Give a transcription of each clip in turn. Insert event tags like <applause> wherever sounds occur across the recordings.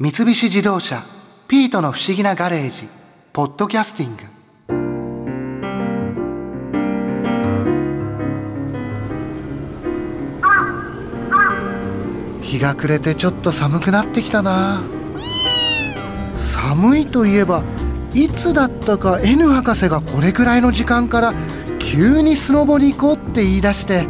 三菱自動車「ピートの不思議なガレージ」「ポッドキャスティング」日が暮れてちょっと寒くなってきたな。寒いといえばいつだったか N 博士がこれくらいの時間から急にスノボに行こうって言い出して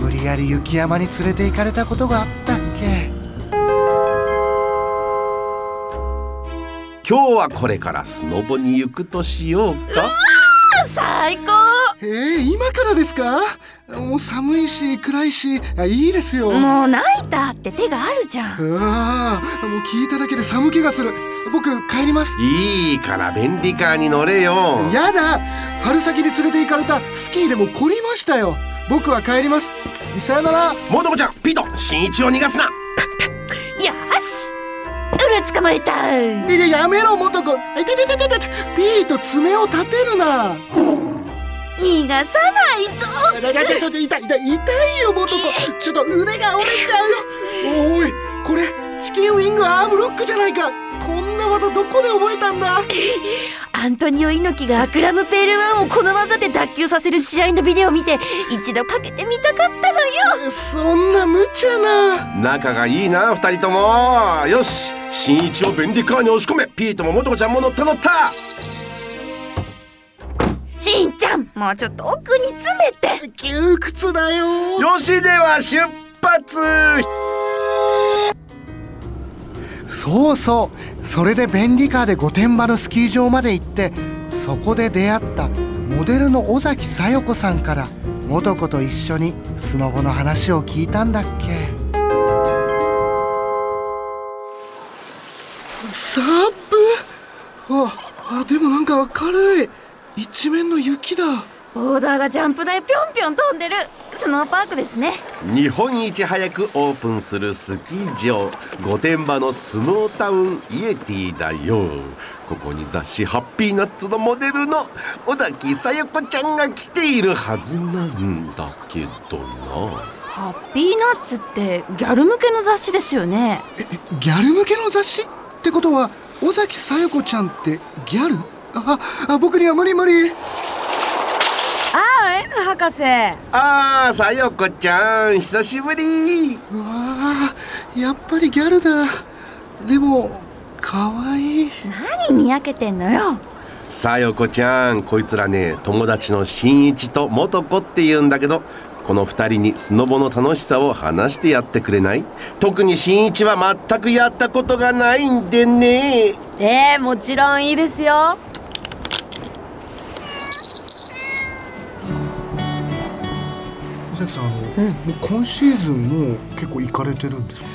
無理やり雪山に連れて行かれたことがあった。今日はこれからスノボに行くとしようか。最高。えー、今からですか？もう寒いし暗いしあいいですよ。もう泣いたって手があるじゃん。うわあもう聞いただけで寒気がする。僕帰ります。いいから便利カーに乗れよ。やだ。春先に連れて行かれたスキーでも凝りましたよ。僕は帰ります。さよなら。もとこちゃんピート新一を逃がすな。よし裏捕まえたい。ややめろ元子。いててててててピーと爪を立てるな。逃がさないぞ。ちょっと痛い痛い痛いよ元子。ちょっと腕が折れちゃうよ。おいこれチキンウィングアームロックじゃないか。こんな技どこで覚えたんだ？アントニオ猪木がアクラム・ペールワンをこの技で脱臼させる試合のビデオを見て一度かけてみたかったのよ。そんな無茶な。仲がいいな二人とも。よし新一を便利カーに押し込め。ピートももとこちゃんも乗った乗った。しんちゃんもうちょっと奥に詰めて。窮屈だよ。よしでは出発そうそう。それで便利カーで御殿場のスキー場まで行ってそこで出会ったモデルの尾崎さよ子さんから元子と一緒にスノボの話を聞いたんだっけ。サープ？ああでもなんか軽い。一面の雪だ。ボーダーがジャンプ台ぴょんぴょん飛んでるスノーパークですね。日本一早くオープンするスキー場。御殿場のスノータウンイエティだよ。ここに雑誌「ハッピーナッツ」のモデルの小崎さよ子ちゃんが来ているはずなんだけどな。ハッピーナッツってギャル向けの雑誌ですよね。えギャル向けの雑誌？ってことは尾崎さよ子ちゃんってギャル？ああ僕には無理無理博士。あーさよ子ちゃん久しぶり。うわあやっぱりギャルだ。でも可愛い。何にやけてんのよ。さよ子ちゃんこいつらね友達の新一と元子って言うんだけどこの二人にスノボの楽しさを話してやってくれない？特に新一は全くやったことがないんでね。えー、もちろんいいですよ崎さんあの、もう今シーズンも結構行かれてるんですか？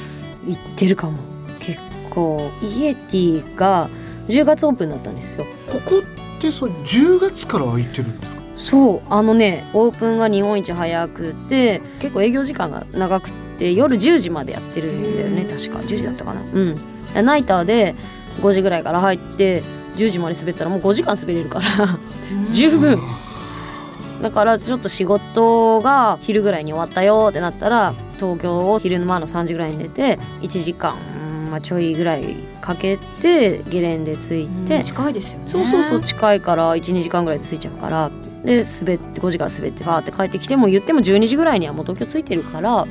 行ってるかも。結構イエティが10月オープンだったんですよ。ここってさ10月から空いてるんですか？そうあのねオープンが日本一早くて結構営業時間が長くて夜10時までやってるんだよね確か。10時だったかな。うん。ナイターで5時ぐらいから入って10時まで滑ったらもう5時間滑れるから。十分だからちょっと仕事が昼ぐらいに終わったよってなったら東京を昼の前の3時ぐらいに出て1時間、うんまあ、ちょいぐらいかけてゲレンデ着いて、近いですよね。そうそうそう近いから12時間ぐらいで着いちゃうからで滑って5時から滑ってファーって帰ってきても言っても12時ぐらいにはもう東京着いてるから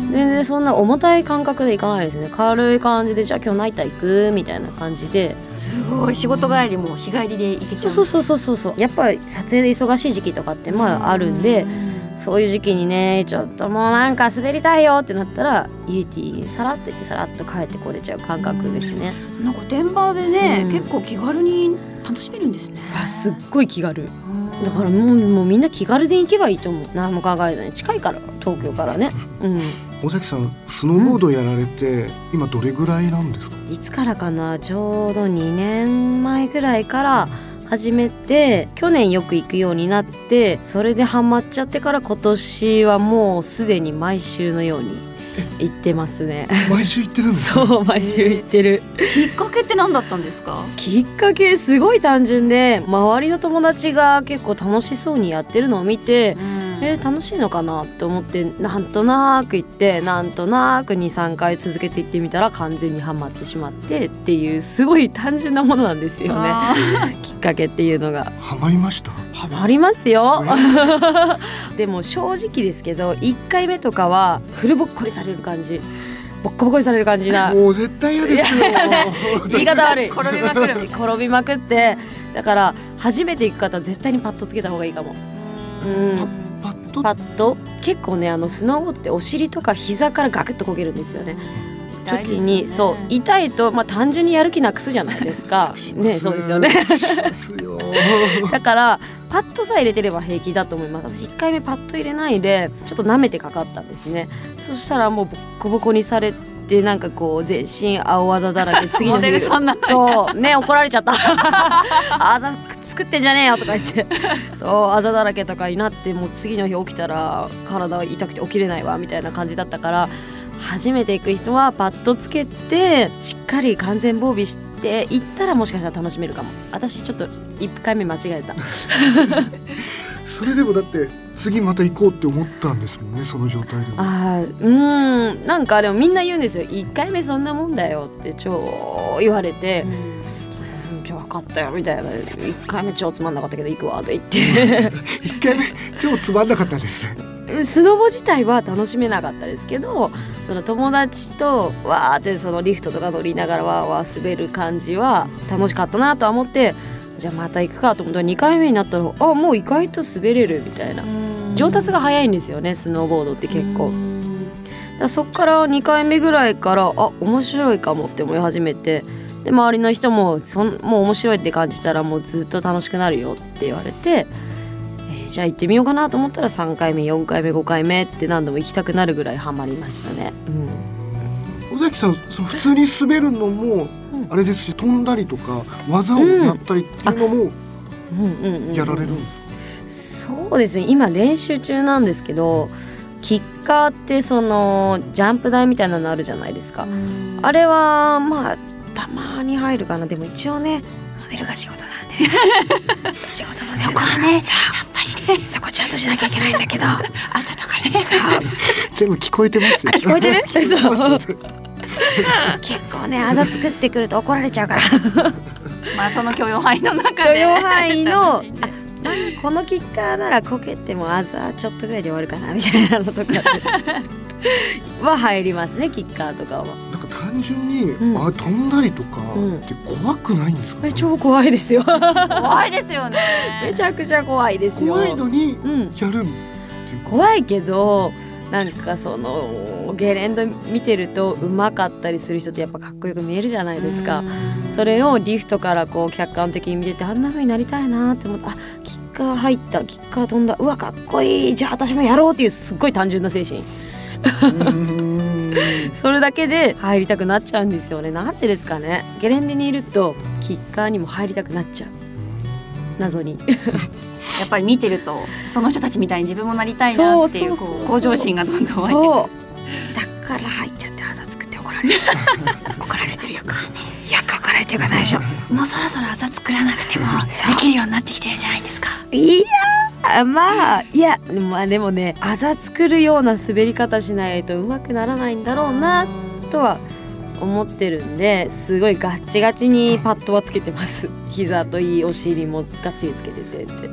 全然そんな重たい感覚で行かないですね。軽い感じでじゃあ今日ナイター行く？みたいな感じですごい仕事帰りも日帰りで行けちゃそううそうそうそうそう。やっぱり撮影で忙しい時期とかってまああるんでそういう時期にねちょっともうなんか滑りたいよってなったらイエティさらっと行ってさらっと帰ってこれちゃう感覚ですね。なんか現場でね、うん。結構気軽に楽しめるんですね。あすっごい気軽。だからもうもうみんな気軽で行けばいいと思う。何も考えずに。近いから東京からね。うん尾崎さんスノーボードやられて、今どれぐらいなんですか？いつからかな？ちょうど2年前ぐらいから始めて去年よく行くようになってそれでハマっちゃってから今年はもうすでに毎週のように行ってますね。毎週行ってるんですか？<laughs> そう毎週行ってる。きっかけって何だったんですか？きっかけすごい単純で周りの友達が結構楽しそうにやってるのを見てえー楽しいのかなって思ってなんとなく行ってなんとなく23回続けていってみたら完全にはまってしまってっていうすごい単純なものなんですよね。あ <laughs> きっかけっていうのが。ハマりました？ハマりますよ。<laughs> でも正直ですけど1回目とかはフルボッコリされる感じ。ボッコボコにされる感じな。もう絶対嫌ですよ。言い方悪い。転びまくる。転びまくって。だから初めて行く方は絶対にパッドつけた方がいいかも、うん、パッとパッド結構ねあのスノーボードってお尻とか膝からガクッとこけるんですよね。時に、そう痛いと、まあ、単純にやる気なくすじゃないですか。<laughs> ねそうですよね。<laughs> だからパッドさえ入れてれば平気だと思います。私1回目パッド入れないでちょっと舐めてかかったんですね。そしたらもうボッコボコにされてなんかこう全身青あざだらけ次のモデル日さんなんだそうね怒られちゃった。<laughs> あざ作ってんじゃねえよとか言って。<laughs> そうあざだらけとかになってもう次の日起きたら体痛くて起きれないわみたいな感じだったから初めて行く人はパッドつけてしっかり完全防備して行ったらもしかしたら楽しめるかも。私ちょっと1回目間違えた。<laughs> <laughs> それでもだって次また行こうって思ったんですもんねその状態でも。あーうーん。なんかでもみんな言うんですよ。1回目そんなもんだよって超言われて、うんじゃあ分かったよみたいな。1回目超つまんなかったけど行くわと言って。一回目超つまんなかったです。スノボ自体は楽しめなかったですけどその友達とわーってそのリフトとか乗りながらわーわー滑る感じは楽しかったなとは思ってじゃあまた行くかと思ったら2回目になったらあもう意外と滑れるみたいな。上達が早いんですよねスノーボードって結構。だそっから2回目ぐらいからあ面白いかもって思い始めてで周りの人もそんもう面白いって感じたらもうずっと楽しくなるよって言われて、えーじゃあ行ってみようかなと思ったら3回目4回目5回目って何度も行きたくなるぐらいハマりましたね。うん。尾崎さんそう普通に滑るのもうん。あれですし飛んだりとか技をやったりっていうのもうん。うんうんうんやられるんですそうですね。今練習中なんですけどキッカーってそのジャンプ台みたいなのあるじゃないですか。あれはまあたまに入るかな。でも一応ねモデルが仕事なんでね。<laughs> 仕事モデルだからねさやっぱりね。そこちゃんとしなきゃいけないんだけど。朝とかね。そう。全部聞こえてますよ。聞こえてる？<laughs> そう結構ねあざ作ってくると怒られちゃうから。<laughs> まあその許容範囲の中で許容範囲のこのキッカーならこけてもあざちょっとぐらいで終わるかなみたいなのとか。は入りますねキッカーとかは単純に、うん。あ飛んだりとかうん。って怖くないんですか、え超怖いですよ。怖いですよね。<laughs> めちゃくちゃ怖いですよ。怖いのにうん。やる怖いけどなんかそのゲレンデ見てるとうまかったりする人ってやっぱかっこよく見えるじゃないですか。それをリフトからこう客観的に見ててあんな風になりたいなって思ってあキッカー入ったキッカー飛んだうわかっこいいじゃあ私もやろうっていうすっごい単純な精神それだけで入りたくなっちゃうんですよね。なんでですかね。ゲレンデにいるとキッカーにも入りたくなっちゃう。謎に。<laughs> やっぱり見てるとその人たちみたいに自分もなりたいなっていう向上心がどんどん湧いてだから入っちゃってあざ作って怒られる。<laughs> 怒られてるよく。よく怒られてるかないでしょ。もうそろそろ朝作らなくてもできるようになってきてるじゃないですか。いやまあいやまあでもねあざ作るような滑り方しないとうまくならないんだろうなとは思ってるんですごいガッチガチにパッドはつけてます。<laughs> 膝といいお尻もガッチリつけててって。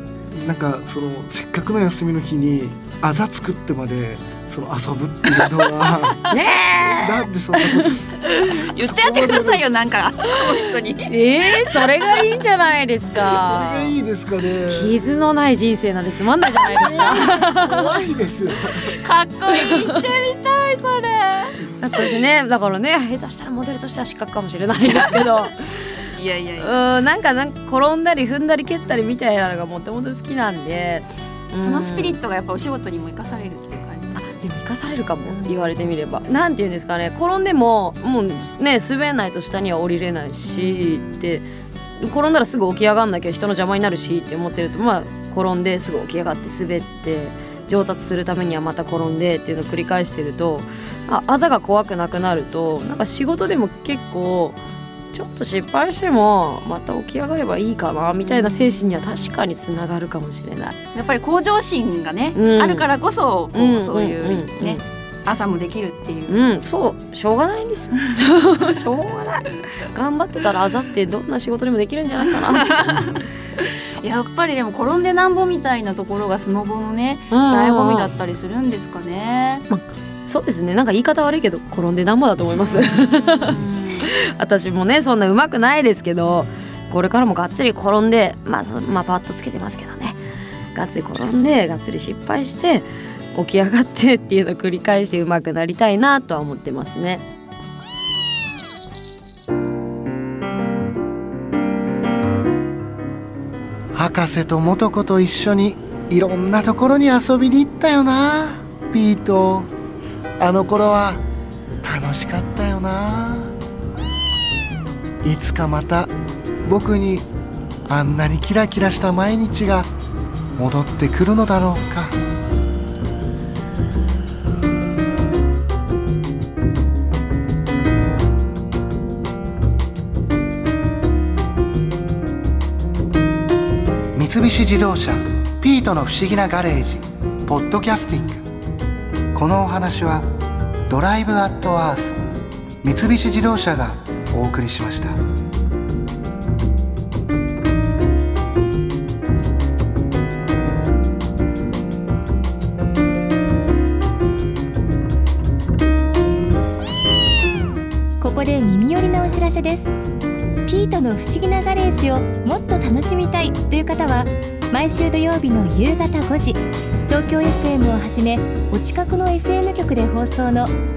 なんかそのせっかくの休みの日にあざ作ってまでその遊ぶっていうのは。<laughs> ねなんでそんなこと。言ってやってくださいよなんか。本当に。えー、それがいいんじゃないですそれかがいいですかね。傷のない人生なんてつまんないじゃないですか。怖いですよ。かっこいい。言ってみたいそれ。私ねだからね下手したらモデルとしては失格かもしれないんですけど。いやいやいうやんなんかなんか転んだり踏んだり蹴ったりみたいなのがもともと好きなんで。そのスピリッットがやっぱお仕事にも生かされるでも生かされるかもって言われてみれば。なんて言うんですかね。転んでももうね滑んないと下には降りれないしって転んだらすぐ起き上がんなきゃ人の邪魔になるしって思ってるとまあ転んですぐ起き上がって滑って上達するためにはまた転んでっていうのを繰り返してるとああざが怖くなくなるとなんか仕事でも結構ちょっと失敗してもまた起き上がればいいかなみたいな精神には確かにつながるかもしれない。やっぱり向上心がね、うん。あるからこそこう、うんそういうね、朝もできるっていう。うん、そうしょうがないんです。<laughs> しょうがない。頑張ってたらあざってどんな仕事にもできるんじゃないかな。<laughs> やっぱりでも転んでなんぼみたいなところがスノボのねうん。醍醐味だったりするんですかね。そうですね。なんか言い方悪いけど転んでなんぼだと思います。うん <laughs> 私もねそんな上手くないですけどこれからもがっつり転んでまあ、まあ、パッとつけてますけどね。がっつり転んでがっつり失敗して起き上がってっていうのを繰り返して上手くなりたいなとは思ってますね。博士と素子と一緒にいろんなところに遊びに行ったよな。ピート。あの頃は楽しかったよな。いつかまた僕にあんなにキラキラした毎日が戻ってくるのだろうか。三菱自動車ピートの不思議なガレージポッドキャスティング。このお話はドライブアットアース三菱自動車がお送りしました。ここで耳寄りなお知らせです。ピートの不思議なガレージをもっと楽しみたいという方は毎週土曜日の夕方5時東京 FM をはじめお近くの FM 局で放送の